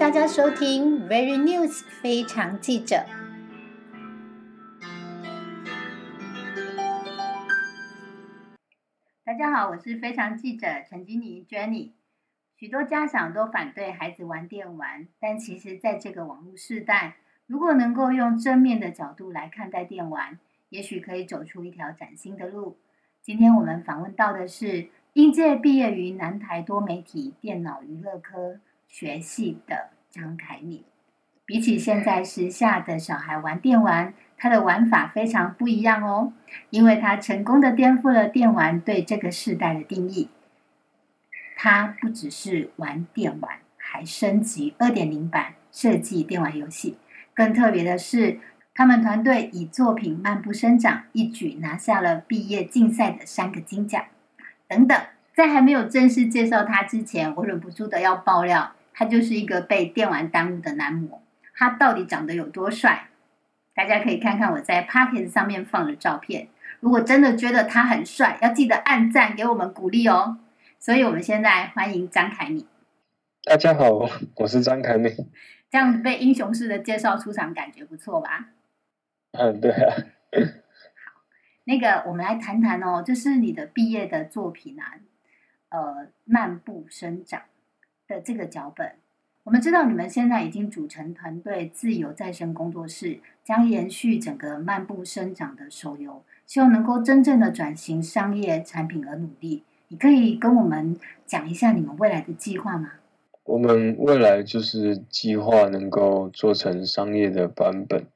大家收听 Very News 非常记者。大家好，我是非常记者陈金妮 Jenny。许多家长都反对孩子玩电玩，但其实，在这个网络时代，如果能够用正面的角度来看待电玩，也许可以走出一条崭新的路。今天我们访问到的是应届毕业于南台多媒体电脑娱乐科学系的张凯敏。比起现在时下的小孩玩电玩，他的玩法非常不一样哦，因为他成功的颠覆了电玩对这个世代的定义。他不只是玩电玩，还升级二点零版设计电玩游戏。更特别的是，他们团队以作品《漫步生长》一举拿下了毕业竞赛的三个金奖。等等，在还没有正式介绍他之前，我忍不住的要爆料，他就是一个被电玩耽误的男模。他到底长得有多帅？大家可以看看我在 p o c k e t 上面放的照片。如果真的觉得他很帅，要记得按赞给我们鼓励哦。所以，我们现在欢迎张凯敏。大家好，我是张凯敏。这样被英雄式的介绍出场，感觉不错吧？嗯，对啊。好，那个我们来谈谈哦，就是你的毕业的作品啊，呃，漫步生长的这个脚本。我们知道你们现在已经组成团队，自由再生工作室，将延续整个漫步生长的手游，希望能够真正的转型商业产品而努力。你可以跟我们讲一下你们未来的计划吗？我们未来就是计划能够做成商业的版本，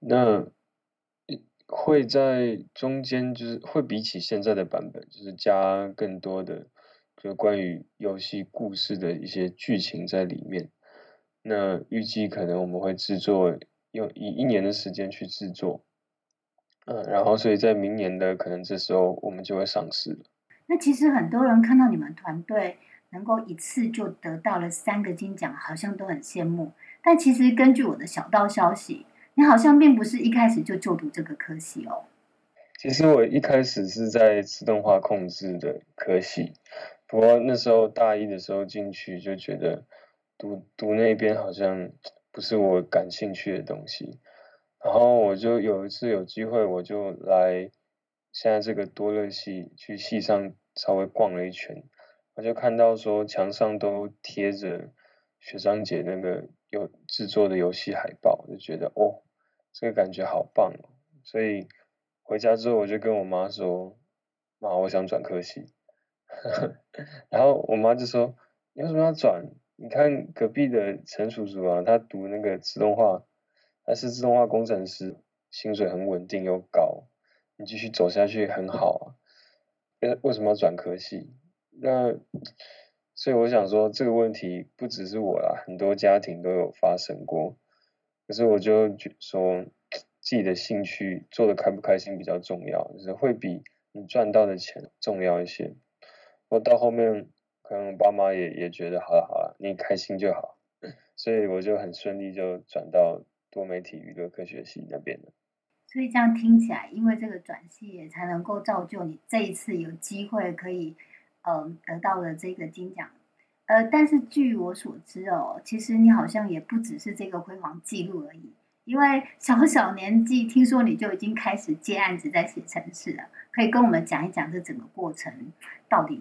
那会在中间就是会比起现在的版本，就是加更多的就关于游戏故事的一些剧情在里面。那预计可能我们会制作用以一年的时间去制作，嗯，然后所以在明年的可能这时候我们就会上市了。那其实很多人看到你们团队。能够一次就得到了三个金奖，好像都很羡慕。但其实根据我的小道消息，你好像并不是一开始就就读这个科系哦。其实我一开始是在自动化控制的科系，不过那时候大一的时候进去就觉得读读那边好像不是我感兴趣的东西。然后我就有一次有机会，我就来现在这个多乐系去系上稍微逛了一圈。我就看到说墙上都贴着学长姐那个有制作的游戏海报，就觉得哦，这个感觉好棒哦。所以回家之后我就跟我妈说：“妈，我想转科系。” 然后我妈就说：“你为什么要转？你看隔壁的陈叔叔啊，他读那个自动化，他是自动化工程师，薪水很稳定又高，你继续走下去很好啊。为为什么要转科系？”那，所以我想说，这个问题不只是我啦，很多家庭都有发生过。可是我就觉说，自己的兴趣做的开不开心比较重要，就是会比你赚到的钱重要一些。我到后面，可能爸妈也也觉得，好了好了，你开心就好。所以我就很顺利就转到多媒体娱乐科学系那边了。所以这样听起来，因为这个转系也才能够造就你这一次有机会可以。嗯，得到了这个金奖，呃，但是据我所知哦，其实你好像也不只是这个辉煌记录而已，因为 小小年纪，听说你就已经开始接案子在写程式了，可以跟我们讲一讲这整个过程到底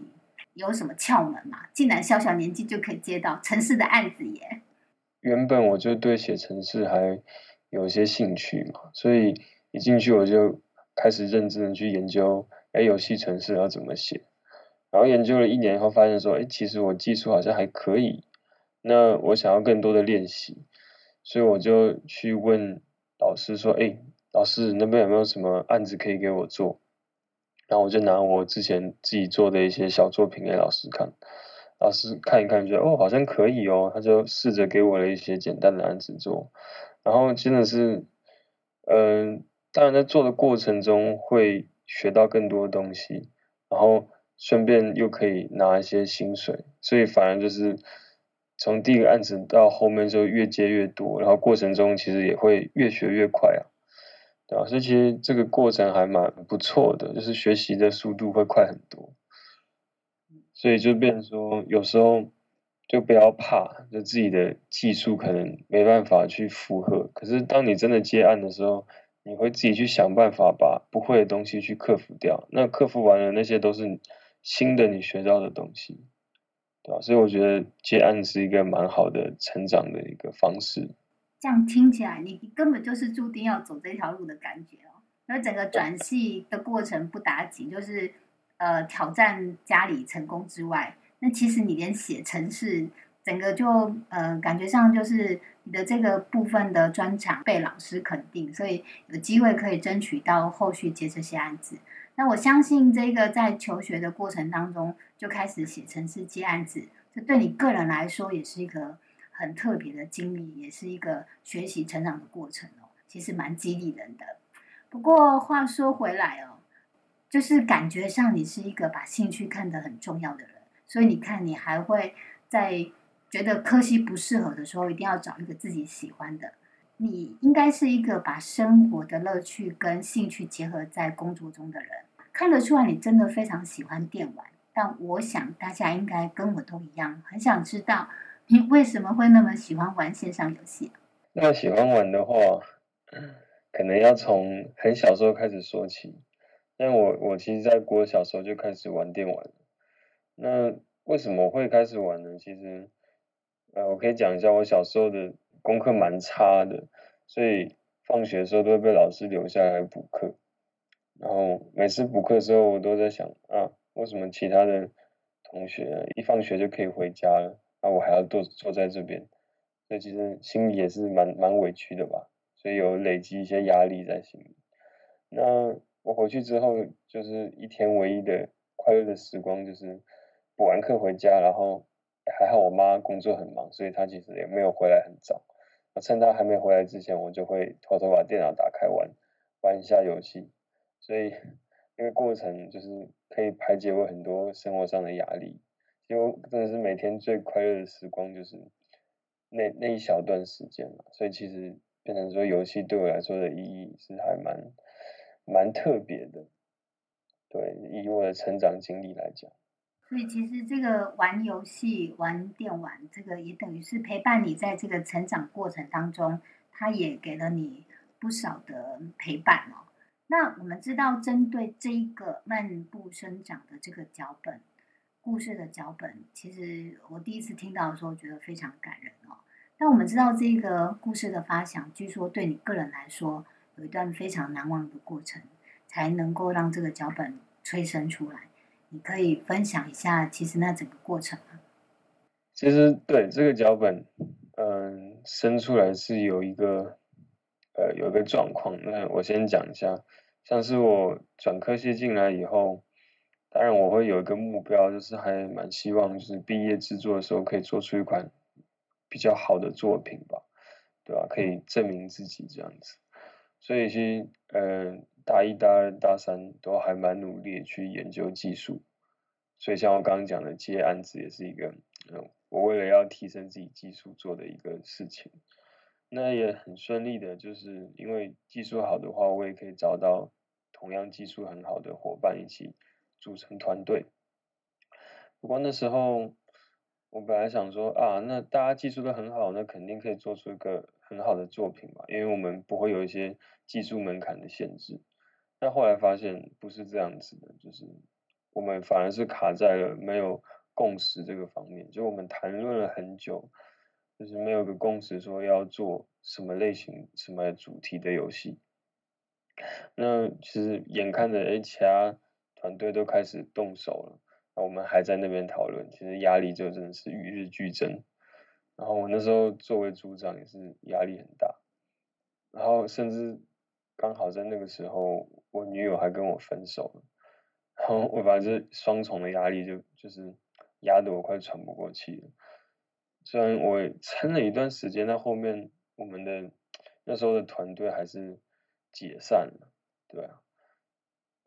有什么窍门吗？竟然小小年纪就可以接到城市的案子耶！原本我就对写城市还有一些兴趣嘛，所以一进去我就开始认真的去研究，哎，游戏城市要怎么写。然后研究了一年以后，发现说，哎，其实我技术好像还可以。那我想要更多的练习，所以我就去问老师说，哎，老师那边有没有什么案子可以给我做？然后我就拿我之前自己做的一些小作品给老师看，老师看一看，觉得哦，好像可以哦，他就试着给我了一些简单的案子做。然后真的是，嗯，当然在做的过程中会学到更多的东西，然后。顺便又可以拿一些薪水，所以反而就是从第一个案子到后面就越接越多，然后过程中其实也会越学越快啊，对吧？所以其实这个过程还蛮不错的，就是学习的速度会快很多。所以就变成说，有时候就不要怕，就自己的技术可能没办法去负荷。可是当你真的接案的时候，你会自己去想办法把不会的东西去克服掉。那克服完了，那些都是新的你学到的东西，对吧？所以我觉得接案是一个蛮好的成长的一个方式。这样听起来，你根本就是注定要走这条路的感觉哦。那整个转系的过程不打紧，就是呃挑战家里成功之外。那其实你连写程式，整个就呃感觉上就是你的这个部分的专长被老师肯定，所以有机会可以争取到后续接这些案子。那我相信这个在求学的过程当中就开始写程式接案子，这对你个人来说也是一个很特别的经历，也是一个学习成长的过程哦。其实蛮激励人的。不过话说回来哦，就是感觉上你是一个把兴趣看得很重要的人。所以你看，你还会在觉得科系不适合的时候，一定要找一个自己喜欢的。你应该是一个把生活的乐趣跟兴趣结合在工作中的人，看得出来你真的非常喜欢电玩。但我想大家应该跟我都一样，很想知道你为什么会那么喜欢玩线上游戏。那喜欢玩的话，可能要从很小时候开始说起。但我我其实在国小时候就开始玩电玩。那为什么会开始玩呢？其实，呃，我可以讲一下，我小时候的功课蛮差的，所以放学的时候都会被老师留下来补课。然后每次补课的时候，我都在想啊，为什么其他的同学一放学就可以回家了，那我还要坐坐在这边？所以其实心里也是蛮蛮委屈的吧，所以有累积一些压力在心里。那我回去之后，就是一天唯一的快乐的时光，就是。补完课回家，然后还好我妈工作很忙，所以她其实也没有回来很早。我趁她还没回来之前，我就会偷偷把电脑打开玩玩一下游戏。所以 那个过程就是可以排解我很多生活上的压力。就真的是每天最快乐的时光就是那那一小段时间嘛。所以其实变成说游戏对我来说的意义是还蛮蛮特别的。对，以我的成长经历来讲。所以其实这个玩游戏、玩电玩，这个也等于是陪伴你在这个成长过程当中，它也给了你不少的陪伴哦。那我们知道，针对这一个漫步生长的这个脚本故事的脚本，其实我第一次听到的时候，觉得非常感人哦。但我们知道，这个故事的发想，据说对你个人来说，有一段非常难忘的过程，才能够让这个脚本催生出来。你可以分享一下，其实那整个过程吗？其实对这个脚本，嗯，生出来是有一个，呃，有一个状况。那我先讲一下，像是我转科系进来以后，当然我会有一个目标，就是还蛮希望就是毕业制作的时候可以做出一款比较好的作品吧，对吧？可以证明自己这样子。所以其实，嗯。大一、大二、大三都还蛮努力去研究技术，所以像我刚刚讲的接案子也是一个，嗯，我为了要提升自己技术做的一个事情。那也很顺利的，就是因为技术好的话，我也可以找到同样技术很好的伙伴一起组成团队。不过那时候我本来想说啊，那大家技术都很好，那肯定可以做出一个很好的作品嘛，因为我们不会有一些技术门槛的限制。但后来发现不是这样子的，就是我们反而是卡在了没有共识这个方面。就我们谈论了很久，就是没有个共识说要做什么类型、什么主题的游戏。那其实眼看着哎，其他团队都开始动手了，那我们还在那边讨论，其实压力就真的是与日俱增。然后我那时候作为组长也是压力很大，然后甚至。刚好在那个时候，我女友还跟我分手了，然后我把这双重的压力就就是压得我快喘不过气了。虽然我撑了一段时间，但后面我们的那时候的团队还是解散了，对啊。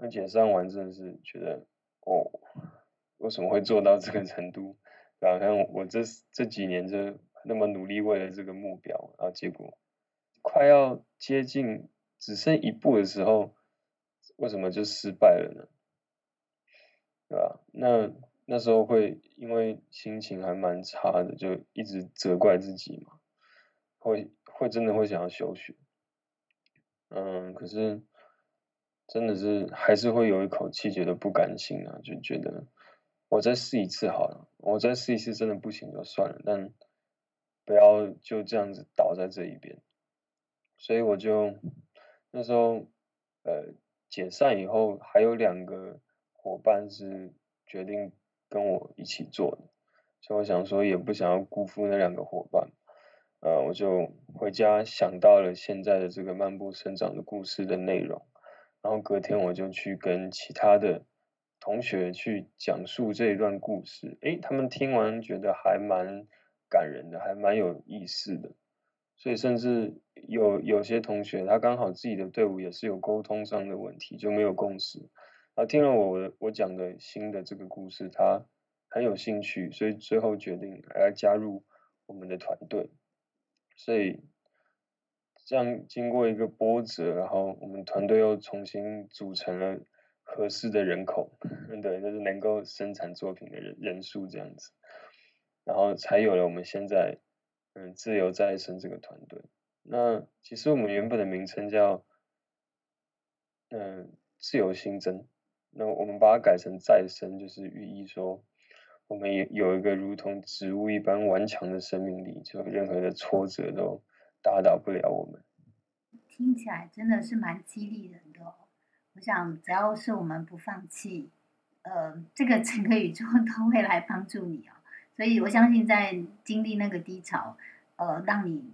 那解散完真的是觉得，哦，为什么会做到这个程度？然后我这这几年就那么努力为了这个目标，然后结果快要接近。只剩一步的时候，为什么就失败了呢？对吧？那那时候会因为心情还蛮差的，就一直责怪自己嘛，会会真的会想要休学，嗯，可是真的是还是会有一口气觉得不甘心啊，就觉得我再试一次好了，我再试一次真的不行就算了，但不要就这样子倒在这一边，所以我就那时候呃解散以后还有两个伙伴是决定。跟我一起做的，所以我想说也不想要辜负那两个伙伴，呃，我就回家想到了现在的这个漫步生长的故事的内容，然后隔天我就去跟其他的同学去讲述这一段故事，诶，他们听完觉得还蛮感人的，还蛮有意思的，所以甚至有有些同学他刚好自己的队伍也是有沟通上的问题，就没有共识。然后听了我我讲的新的这个故事，他很有兴趣，所以最后决定来加入我们的团队。所以这样经过一个波折，然后我们团队又重新组成了合适的人口，对，就是能够生产作品的人人数这样子，然后才有了我们现在嗯自由再生这个团队。那其实我们原本的名称叫嗯自由新增。那我们把它改成再生，就是寓意说，我们也有一个如同植物一般顽强的生命力，就任何的挫折都打倒不了我们。听起来真的是蛮激励人的。我想，只要是我们不放弃，呃，这个整个宇宙都会来帮助你哦。所以我相信，在经历那个低潮，呃，让你。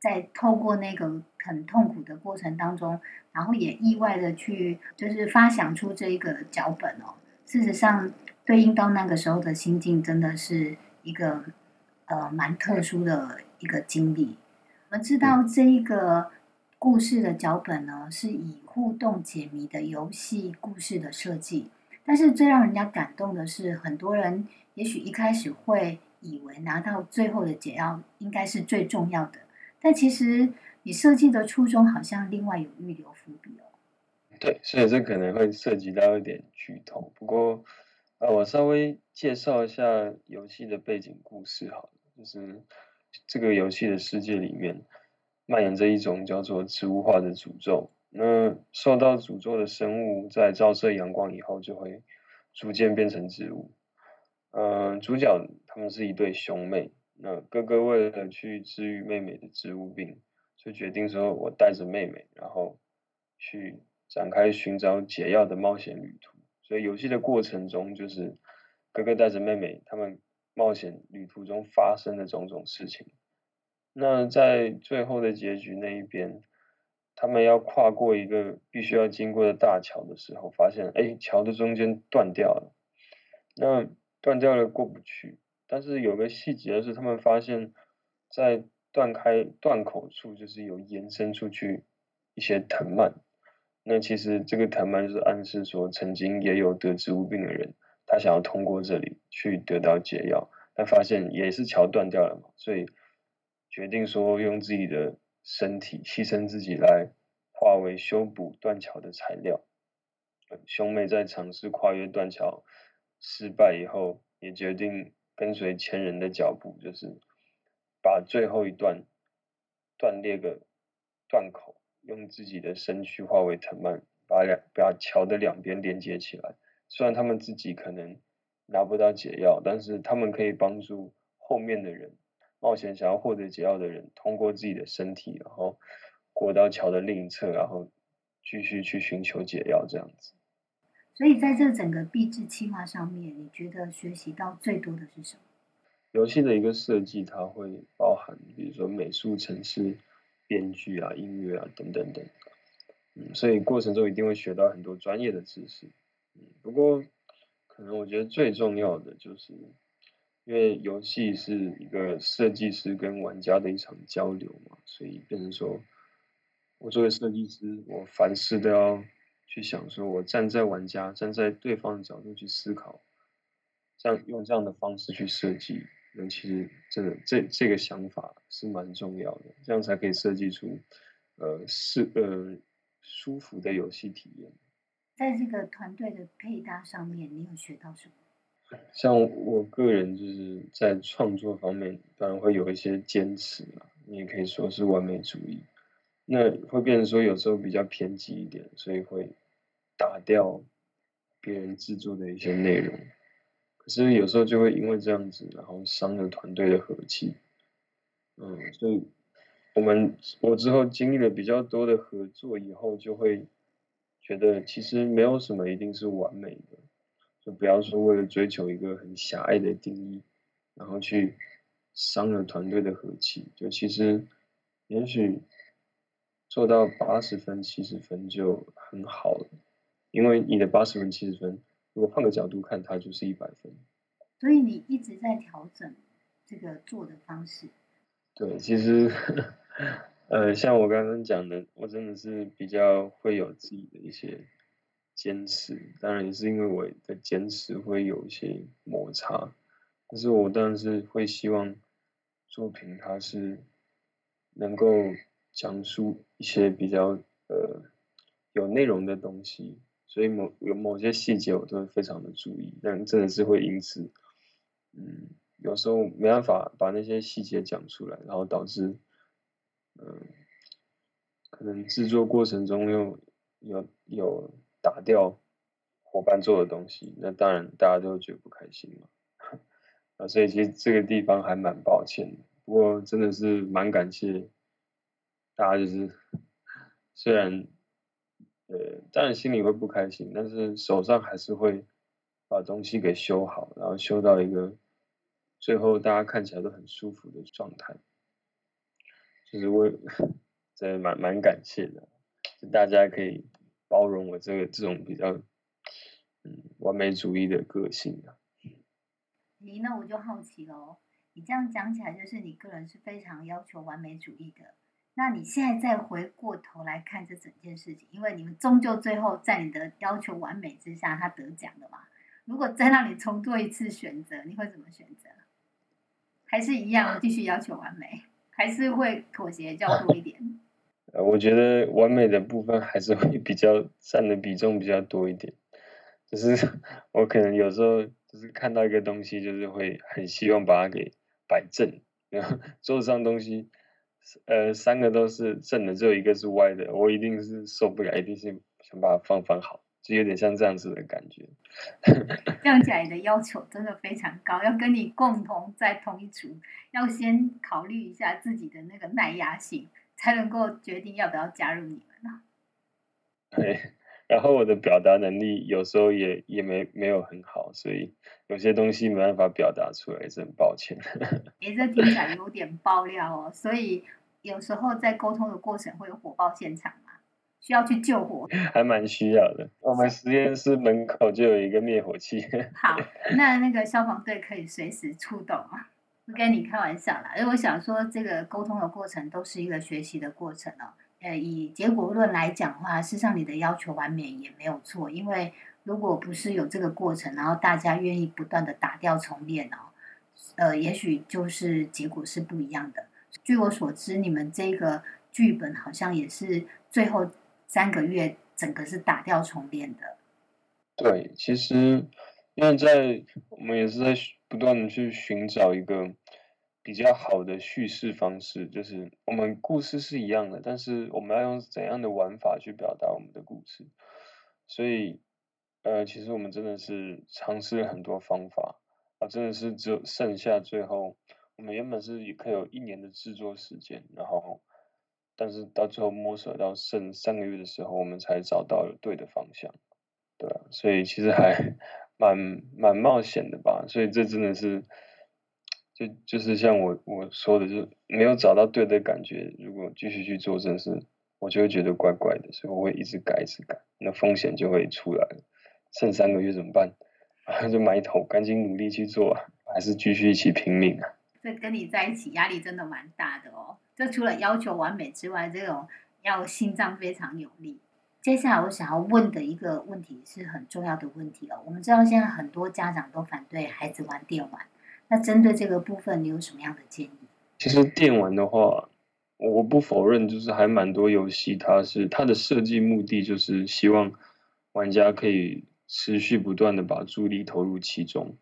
在透过那个很痛苦的过程当中，然后也意外的去就是发想出这一个脚本哦。事实上，对应到那个时候的心境，真的是一个呃蛮特殊的一个经历。我们知道这一个故事的脚本呢，是以互动解谜的游戏故事的设计。但是最让人家感动的是，很多人也许一开始会以为拿到最后的解药应该是最重要的。但其实你设计的初衷好像另外有预留伏笔哦。对，所以这可能会涉及到一点剧透。不过，呃，我稍微介绍一下游戏的背景故事好了。就是这个游戏的世界里面蔓延着一种叫做植物化的诅咒。那受到诅咒的生物在照射阳光以后，就会逐渐变成植物。嗯，主角他们是一对兄妹。那哥哥为了去治愈妹妹的植物病，就决定说：“我带着妹妹，然后去展开寻找解药的冒险旅途。”所以游戏的过程中，就是哥哥带着妹妹，他们冒险旅途中发生的种种事情。那在最后的结局那一边，他们要跨过一个必须要经过的大桥的时候，发现哎，桥的中间断掉了。那断掉了，过不去。但是有个细节是，他们发现，在断开断口处，就是有延伸出去一些藤蔓。那其实这个藤蔓就是暗示说，曾经也有得植物病的人，他想要通过这里去得到解药，但发现也是桥断掉了嘛，所以决定说用自己的身体牺牲自己来化为修补断桥的材料。兄妹在尝试跨越断桥失败以后，也决定。跟随前人的脚步，就是把最后一段断裂个断口，用自己的身躯化为藤蔓，把两把桥的两边连接起来。虽然他们自己可能拿不到解药，但是他们可以帮助后面的人冒险想要获得解药的人，通过自己的身体，然后过到桥的另一侧，然后继续去寻求解药，这样子。所以在这整个币制计划上面，你觉得学习到最多的是什么？游戏的一个设计，它会包含，比如说美术、城市、编剧啊、音乐啊等等等。嗯，所以过程中一定会学到很多专业的知识。嗯，不过可能我觉得最重要的就是，因为游戏是一个设计师跟玩家的一场交流嘛，所以变成说，我作为设计师，我凡事都要。去想说，我站在玩家、站在对方的角度去思考，这样用这样的方式去设计，那其实真的这这个想法是蛮重要的，这样才可以设计出呃是呃舒服的游戏体验。在这个团队的配搭上面，你有学到什么？像我个人就是在创作方面，当然会有一些坚持嘛，你也可以说是完美主义。那会变成说有时候比较偏激一点，所以会打掉别人制作的一些内容。可是有时候就会因为这样子，然后伤了团队的和气。嗯，所以我们我之后经历了比较多的合作以后，就会觉得其实没有什么一定是完美的，就不要说为了追求一个很狭隘的定义，然后去伤了团队的和气。就其实也许做到八十分、七十分就很好了，因为你的八十分、七十分。如果换个角度看，它就是一百分。所以你一直在调整这个做的方式。对，其实，呃，像我刚刚讲的，我真的是比较会有自己的一些坚持。当然也是因为我的坚持会有一些摩擦，但是我当然是会希望作品它是能够讲述一些比较呃有内容的东西。所以某有某些细节我都会非常的注意，但真的是会因此，嗯，有时候没办法把那些细节讲出来，然后导致，嗯，可能制作过程中又有有打掉伙伴做的东西，那当然大家都会觉得不开心嘛，啊，所以其实这个地方还蛮抱歉的，不过真的是蛮感谢大家，就是虽然。呃，当然心里会不开心，但是手上还是会把东西给修好，然后修到一个最后大家看起来都很舒服的状态。就是我真的蛮蛮感谢的，就大家可以包容我这个这种比较嗯完美主义的个性啊。你那我就好奇喽，你这样讲起来，就是你个人是非常要求完美主义的。那你现在再回过头来看这整件事情，因为你们终究最后在你的要求完美之下，他得奖了嘛？如果再让你重做一次选择，你会怎么选择？还是一样继续要求完美，还是会妥协较多一点？呃，我觉得完美的部分还是会比较占的比重比较多一点。就是我可能有时候就是看到一个东西，就是会很希望把它给摆正，然后桌子上东西。呃，三个都是正的，只有一个是歪的，我一定是受不了，一定是想把它放放好，就有点像这样子的感觉。这样起来的要求真的非常高，要跟你共同在同一组，要先考虑一下自己的那个耐压性，才能够决定要不要加入你们呢。对。然后我的表达能力有时候也也没没有很好，所以有些东西没办法表达出来，是很抱歉。哎，这听起来有点爆料哦。所以有时候在沟通的过程会有火爆现场吗？需要去救火？还蛮需要的。我们实验室门口就有一个灭火器。好，那那个消防队可以随时出动吗。不跟你开玩笑啦，因为我想说，这个沟通的过程都是一个学习的过程哦。呃，以结果论来讲的话，事实上你的要求完美也没有错，因为如果不是有这个过程，然后大家愿意不断的打掉重练哦，呃，也许就是结果是不一样的。据我所知，你们这个剧本好像也是最后三个月整个是打掉重练的。对，其实因为在我们也是在不断的去寻找一个。比较好的叙事方式，就是我们故事是一样的，但是我们要用怎样的玩法去表达我们的故事？所以，呃，其实我们真的是尝试了很多方法啊，真的是只有剩下最后，我们原本是可以有一年的制作时间，然后，但是到最后摸索到剩三个月的时候，我们才找到了对的方向，对啊，所以其实还蛮蛮冒险的吧，所以这真的是。就就是像我我说的，就是没有找到对的感觉。如果继续去做这事，我就会觉得怪怪的，所以我会一直改，一直改，那风险就会出来了。剩三个月怎么办？就埋头赶紧努力去做啊，还是继续一起拼命啊？这跟你在一起压力真的蛮大的哦。这除了要求完美之外，这种要心脏非常有力。接下来我想要问的一个问题是很重要的问题哦。我们知道现在很多家长都反对孩子玩电玩。那针对这个部分，你有什么样的建议？其实电玩的话，我不否认，就是还蛮多游戏，它是它的设计目的就是希望玩家可以持续不断的把注意力投入其中，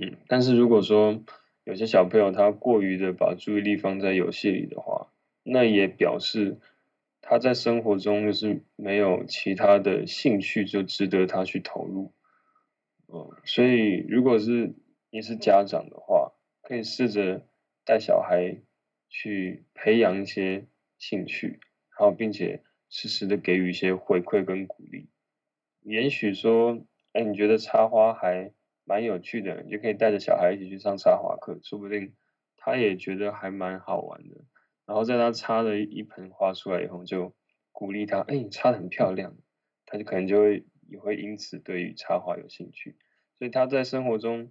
嗯，但是如果说有些小朋友他过于的把注意力放在游戏里的话，那也表示他在生活中就是没有其他的兴趣，就值得他去投入。嗯，所以如果是你是家长的话，可以试着带小孩去培养一些兴趣，然后并且适时的给予一些回馈跟鼓励。也许说，哎，你觉得插花还蛮有趣的，你就可以带着小孩一起去上插花课，说不定他也觉得还蛮好玩的。然后在他插了一盆花出来以后，就鼓励他，哎，你插的很漂亮，他就可能就会也会因此对于插花有兴趣。所以他在生活中，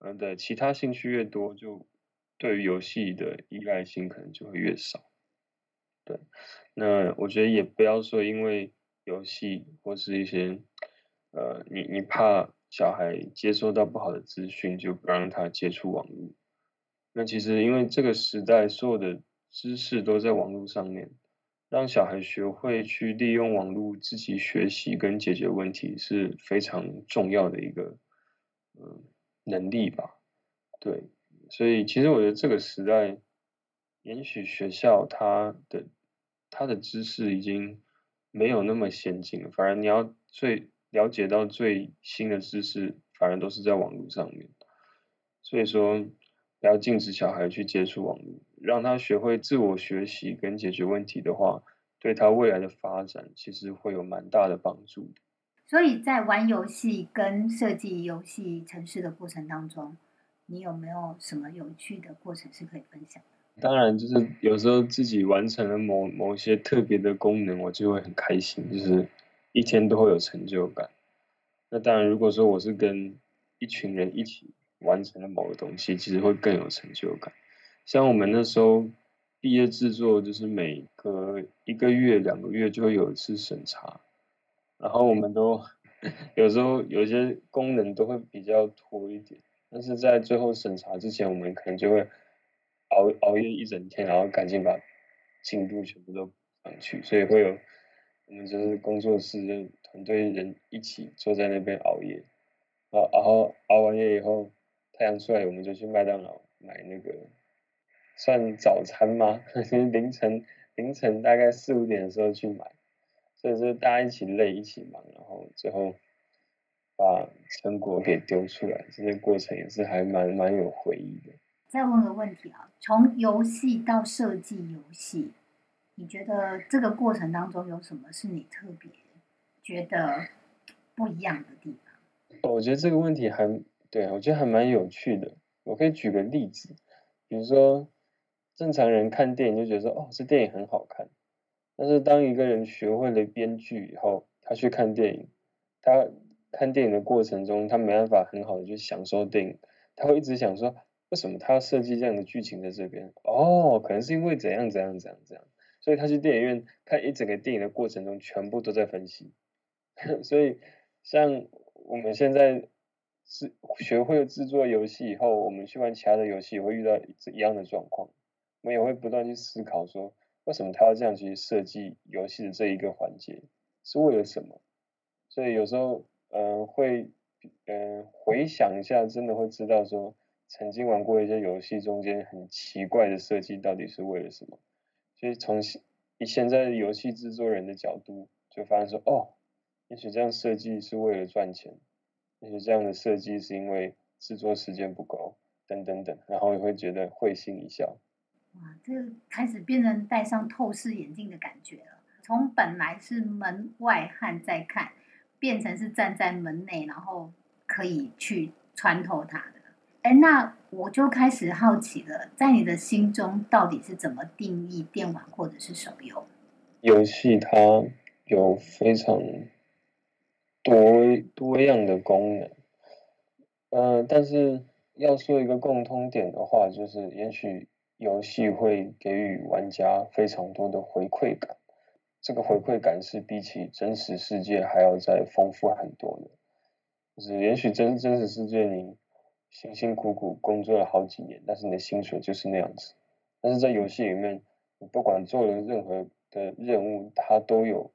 嗯的其他兴趣越多，就对于游戏的依赖性可能就会越少。对，那我觉得也不要说因为游戏或是一些，呃，你你怕小孩接收到不好的资讯，就不让他接触网络。那其实因为这个时代所有的知识都在网络上面，让小孩学会去利用网络自己学习跟解决问题是非常重要的一个。嗯，能力吧，对，所以其实我觉得这个时代，也许学校它的它的知识已经没有那么先进了，反而你要最了解到最新的知识，反而都是在网络上面。所以说，不要禁止小孩去接触网络，让他学会自我学习跟解决问题的话，对他未来的发展其实会有蛮大的帮助的。所以在玩游戏跟设计游戏城市的过程当中，你有没有什么有趣的过程是可以分享的？当然，就是有时候自己完成了某某些特别的功能，我就会很开心，就是一天都会有成就感。那当然，如果说我是跟一群人一起完成了某个东西，其实会更有成就感。像我们那时候毕业制作，就是每隔一个月、两个月就会有一次审查。然后我们都 有时候有些功能都会比较拖一点，但是在最后审查之前，我们可能就会熬熬夜一整天，然后赶紧把进度全部都上去，所以会有我们就是工作室就团队人一起坐在那边熬夜，然后然后熬完夜以后，太阳出来，我们就去麦当劳买那个算早餐吗？凌晨凌晨大概四五点的时候去买。所以说大家一起累一起忙，然后最后把成果给丢出来，这个过程也是还蛮蛮有回忆的。再问个问题啊，从游戏到设计游戏，你觉得这个过程当中有什么是你特别觉得不一样的地方？我觉得这个问题还对我觉得还蛮有趣的。我可以举个例子，比如说正常人看电影就觉得说，哦，这电影很好看。但是当一个人学会了编剧以后，他去看电影，他看电影的过程中，他没办法很好的去享受电影，他会一直想说，为什么他要设计这样的剧情在这边？哦，可能是因为怎样怎样怎样怎样，所以他去电影院看一整个电影的过程中，全部都在分析。所以像我们现在是学会了制作游戏以后，我们去玩其他的游戏也会遇到一样的状况，我们也会不断去思考说。为什么他要这样去设计游戏的这一个环节？是为了什么？所以有时候，嗯，会，嗯，回想一下，真的会知道说，曾经玩过一些游戏中间很奇怪的设计到底是为了什么。所以从以现在游戏制作人的角度，就发现说，哦，也许这样设计是为了赚钱，也许这样的设计是因为制作时间不够，等等等，然后也会觉得会心一笑。哇，这开始变成戴上透视眼镜的感觉了。从本来是门外汉在看，变成是站在门内，然后可以去穿透它的。哎，那我就开始好奇了，在你的心中到底是怎么定义电玩或者是手游？游戏它有非常多多样的功能，呃，但是要说一个共通点的话，就是也许。游戏会给予玩家非常多的回馈感，这个回馈感是比起真实世界还要再丰富很多的。就是也许真真实世界你辛辛苦苦工作了好几年，但是你的薪水就是那样子。但是在游戏里面，你不管做了任何的任务，它都有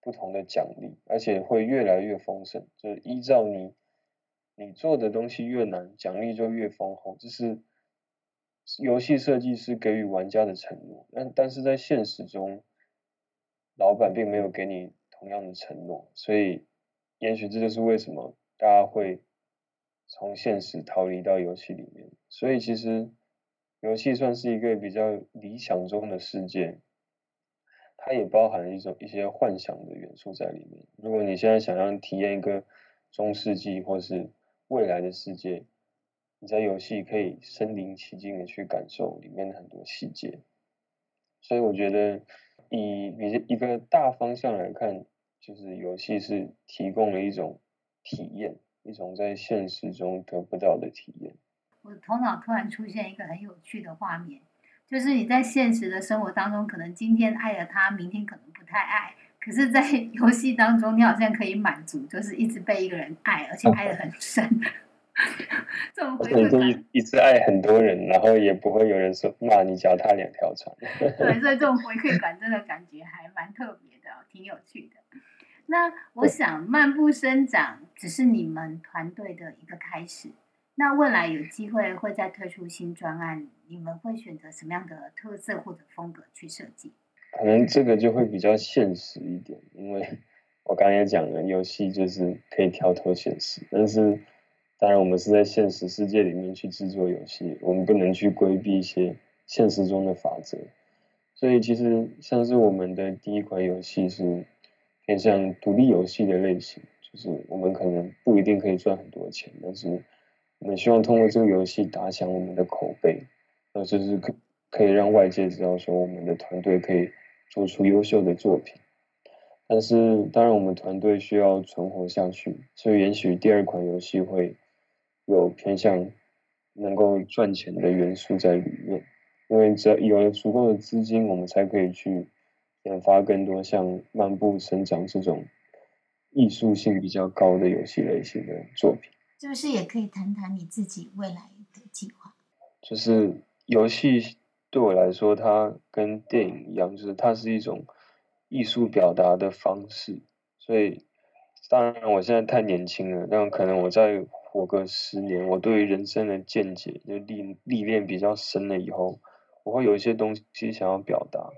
不同的奖励，而且会越来越丰盛，就是依照你你做的东西越难，奖励就越丰厚，这是游戏设计师给予玩家的承诺。但但是在现实中，老板并没有给你同样的承诺，所以也许这就是为什么大家会从现实逃离到游戏里面。所以其实游戏算是一个比较理想中的世界，它也包含一种一些幻想的元素在里面。如果你现在想要体验一个中世纪或是未来的世界，你在游戏可以身临其境的去感受里面的很多细节，所以我觉得以比一个大方向来看，就是游戏是提供了一种体验，一种在现实中得不到的体验。我头脑突然出现一个很有趣的画面，就是你在现实的生活当中，可能今天爱了他，明天可能不太爱。可是，在 游戏当中，你好像可以满足，就是一直被一个人爱，而且爱的很深。这种回馈感，一直爱很多人，然后也不会有人说骂你脚踏两条船。对，所以这种回馈感真的感觉还蛮特别的，挺有趣的。那我想，漫步生长只是你们团队的一个开始。那未来有机会会再推出新专案，你们会选择什么样的特色或者风格去设计？可能这个就会比较现实一点，因为我刚刚也讲了，游戏就是可以跳脱现实，但是当然我们是在现实世界里面去制作游戏，我们不能去规避一些现实中的法则。所以其实像是我们的第一款游戏是偏向独立游戏的类型，就是我们可能不一定可以赚很多钱，但是我们希望通过这个游戏打响我们的口碑，那就是可可以让外界知道说我们的团队可以。做出优秀的作品，但是当然我们团队需要存活下去，所以也许第二款游戏会有偏向能够赚钱的元素在里面，因为只要有了足够的资金，我们才可以去研发更多像《漫步生长》这种艺术性比较高的游戏类型的作品。是不是也可以谈谈你自己未来的计划？就是游戏。对我来说，它跟电影一样，就是它是一种艺术表达的方式。所以，当然我现在太年轻了，但可能我再活个十年，我对于人生的见解就历历练比较深了以后，我会有一些东西想要表达。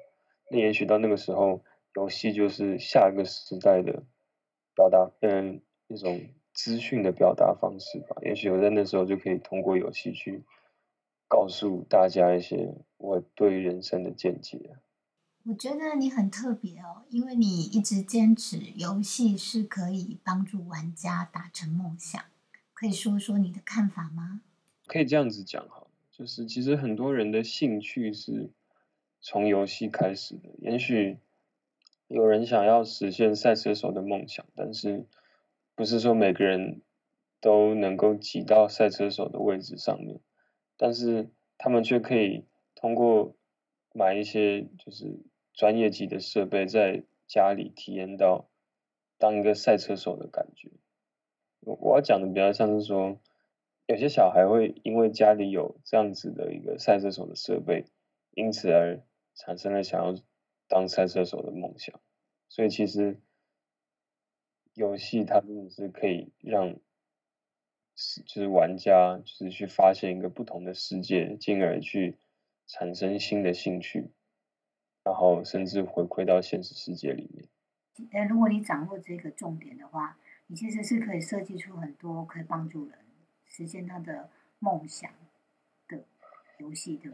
那也许到那个时候，游戏就是下一个时代的表达，嗯，一种资讯的表达方式吧。也许我在那时候就可以通过游戏去。告诉大家一些我对人生的见解。我觉得你很特别哦，因为你一直坚持游戏是可以帮助玩家达成梦想。可以说说你的看法吗？可以这样子讲哈，就是其实很多人的兴趣是从游戏开始的。也许有人想要实现赛车手的梦想，但是不是说每个人都能够挤到赛车手的位置上面。但是他们却可以通过买一些就是专业级的设备，在家里体验到当一个赛车手的感觉。我要讲的比较像是说，有些小孩会因为家里有这样子的一个赛车手的设备，因此而产生了想要当赛车手的梦想。所以其实游戏它真的是可以让。就是玩家就是去发现一个不同的世界，进而去产生新的兴趣，然后甚至回馈到现实世界里面。但如果你掌握这个重点的话，你其实是可以设计出很多可以帮助人实现他的梦想的游戏的。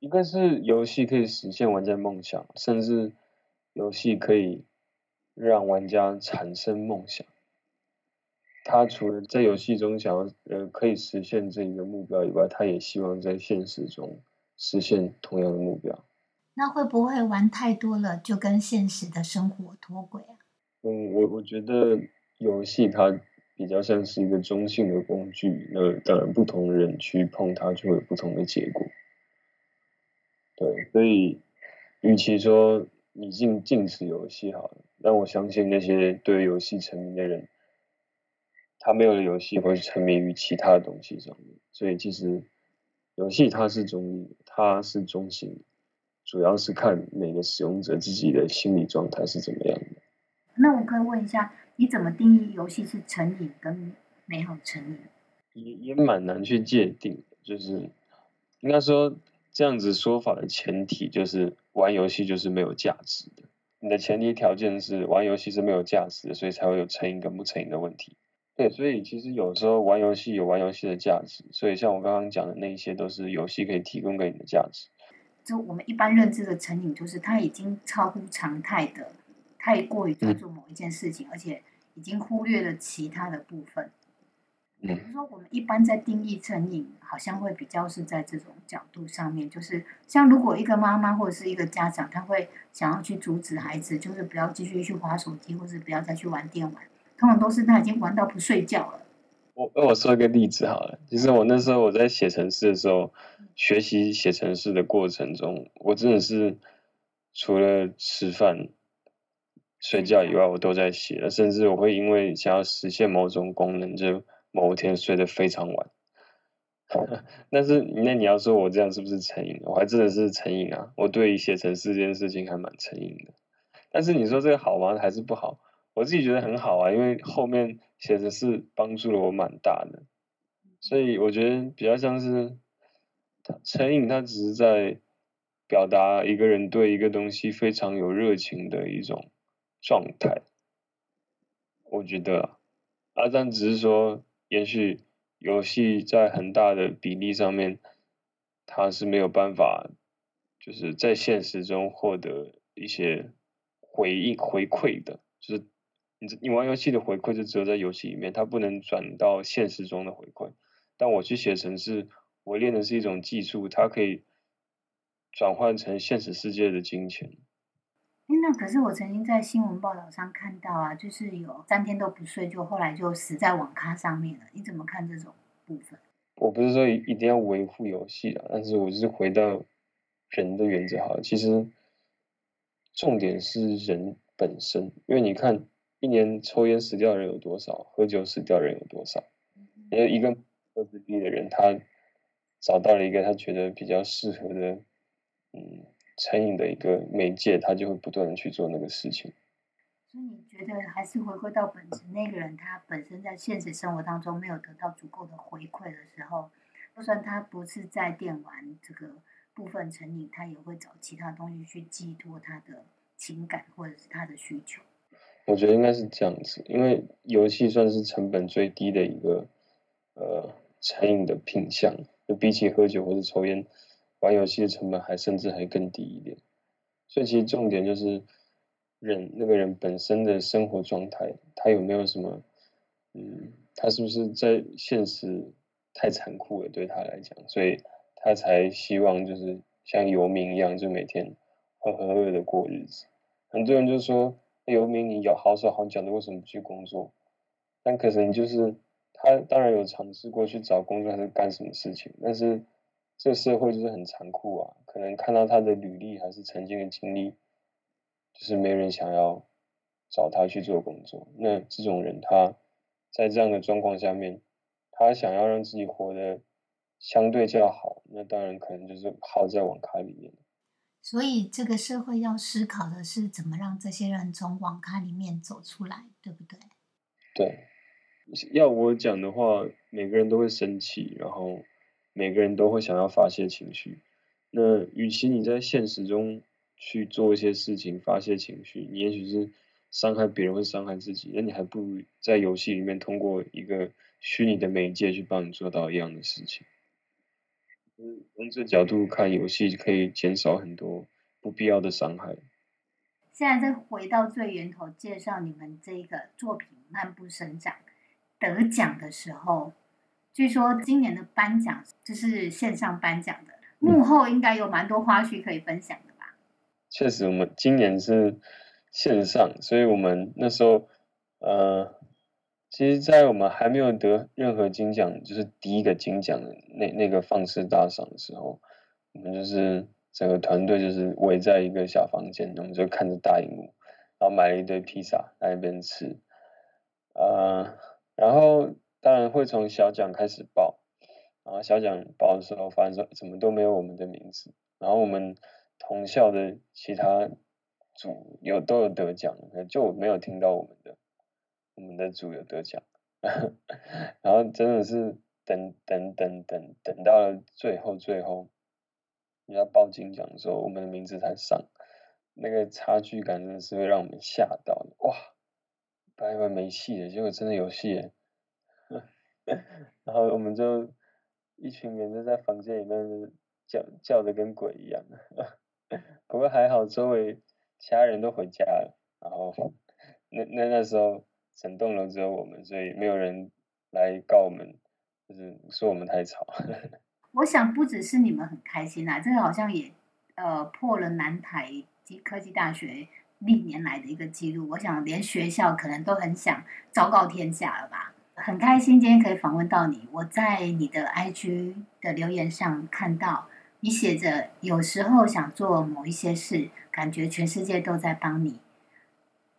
一个是游戏可以实现玩家梦想，甚至游戏可以让玩家产生梦想。他除了在游戏中想要呃可以实现这一个目标以外，他也希望在现实中实现同样的目标。那会不会玩太多了，就跟现实的生活脱轨啊？嗯，我我觉得游戏它比较像是一个中性的工具，那当然不同的人去碰它就会有不同的结果。对，所以与其说你禁禁止游戏好了，但我相信那些对游戏沉迷的人。他没有了游戏，或是沉迷于其他的东西上面，所以其实游戏它是中立，它是中性，主要是看每个使用者自己的心理状态是怎么样的。那我可以问一下，你怎么定义游戏是成瘾跟没有成瘾？也也蛮难去界定，就是应该说这样子说法的前提就是玩游戏就是没有价值的。你的前提条件是玩游戏是没有价值的，所以才会有成瘾跟不成瘾的问题。对，所以其实有时候玩游戏有玩游戏的价值，所以像我刚刚讲的那一些都是游戏可以提供给你的价值。就我们一般认知的成瘾，就是它已经超乎常态的，太过于专注某一件事情，而且已经忽略了其他的部分。比如说，我们一般在定义成瘾，好像会比较是在这种角度上面，就是像如果一个妈妈或者是一个家长，他会想要去阻止孩子，就是不要继续去划手机，或者不要再去玩电玩，通常都是他已经玩到不睡觉了。我我说一个例子好了，其实我那时候我在写程式的时候，学习写程式的过程中，我真的是除了吃饭、睡觉以外，我都在写，甚至我会因为想要实现某种功能就。某一天睡得非常晚，但是那你要说我这样是不是成瘾？我还真的是成瘾啊！我对写成四件事情还蛮成瘾的。但是你说这个好吗？还是不好？我自己觉得很好啊，因为后面写的是帮助了我蛮大的。所以我觉得比较像是，成瘾它只是在表达一个人对一个东西非常有热情的一种状态。我觉得，阿赞只是说。也许游戏在很大的比例上面，它是没有办法，就是在现实中获得一些回应回馈的。就是你你玩游戏的回馈就只有在游戏里面，它不能转到现实中的回馈。但我去写程式，我练的是一种技术，它可以转换成现实世界的金钱。那可是我曾经在新闻报道上看到啊，就是有三天都不睡，就后来就死在网咖上面了。你怎么看这种部分？我不是说一一定要维护游戏啊，但是我是回到人的原则好了。其实重点是人本身，因为你看一年抽烟死掉的人有多少，喝酒死掉的人有多少？因为一个二自闭的人，他找到了一个他觉得比较适合的，嗯。成瘾的一个媒介，他就会不断的去做那个事情。所以你觉得还是回归到本质，那个人他本身在现实生活当中没有得到足够的回馈的时候，就算他不是在电玩这个部分成瘾，他也会找其他东西去寄托他的情感或者是他的需求。我觉得应该是这样子，因为游戏算是成本最低的一个呃成瘾的品相，就比起喝酒或者抽烟。玩游戏的成本还甚至还更低一点，所以其实重点就是人那个人本身的生活状态，他有没有什么，嗯，他是不是在现实太残酷了对他来讲，所以他才希望就是像游民一样，就每天浑浑噩噩的过日子。很多人就说游民你有好手好脚的，为什么不去工作？但可能就是他当然有尝试过去找工作还是干什么事情，但是。这社会就是很残酷啊，可能看到他的履历还是曾经的经历，就是没人想要找他去做工作。那这种人，他在这样的状况下面，他想要让自己活得相对较好，那当然可能就是耗在网咖里面。所以这个社会要思考的是，怎么让这些人从网咖里面走出来，对不对？对，要我讲的话，每个人都会生气，然后。每个人都会想要发泄情绪，那与其你在现实中去做一些事情发泄情绪，你也许是伤害别人或伤害自己，那你还不如在游戏里面通过一个虚拟的媒介去帮你做到一样的事情。从这角度看，游戏可以减少很多不必要的伤害。现在再回到最源头，介绍你们这个作品《漫步生长》得奖的时候。据说今年的颁奖就是线上颁奖的，幕后应该有蛮多花絮可以分享的吧？确实，我们今年是线上，所以我们那时候，呃，其实，在我们还没有得任何金奖，就是第一个金奖的那那个放肆大赏的时候，我们就是整个团队就是围在一个小房间，我们就看着大荧幕，然后买了一堆披萨在那边吃，呃，然后。当然会从小奖开始报，然后小奖报的时候，发现说怎么都没有我们的名字。然后我们同校的其他组有都有得奖，就没有听到我们的我们的组有得奖。然后真的是等等等等等到了最后最后，人家报金奖的时候，我们的名字才上，那个差距感真的是会让我们吓到哇！本来以为没戏了，结果真的有戏了。然后我们就一群人就在房间里面叫叫的跟鬼一样。不过还好，周围其他人都回家了。然后那那那时候整栋楼只有我们，所以没有人来告我们，就是说我们太吵。我想不只是你们很开心啊，这个好像也呃破了南台及科技大学历年来的一个记录。我想连学校可能都很想昭告天下了吧。很开心今天可以访问到你。我在你的 IG 的留言上看到你写着，有时候想做某一些事，感觉全世界都在帮你。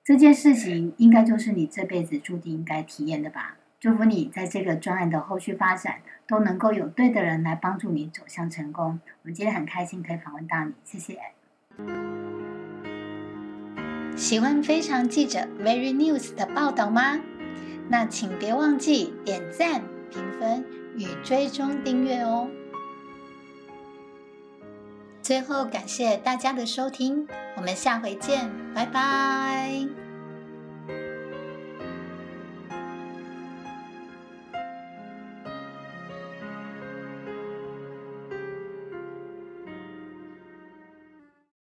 这件事情应该就是你这辈子注定应该体验的吧。祝福你在这个专案的后续发展都能够有对的人来帮助你走向成功。我们今天很开心可以访问到你，谢谢。喜欢非常记者 Very News 的报道吗？那请别忘记点赞、评分与追踪订阅哦。最后，感谢大家的收听，我们下回见，拜拜。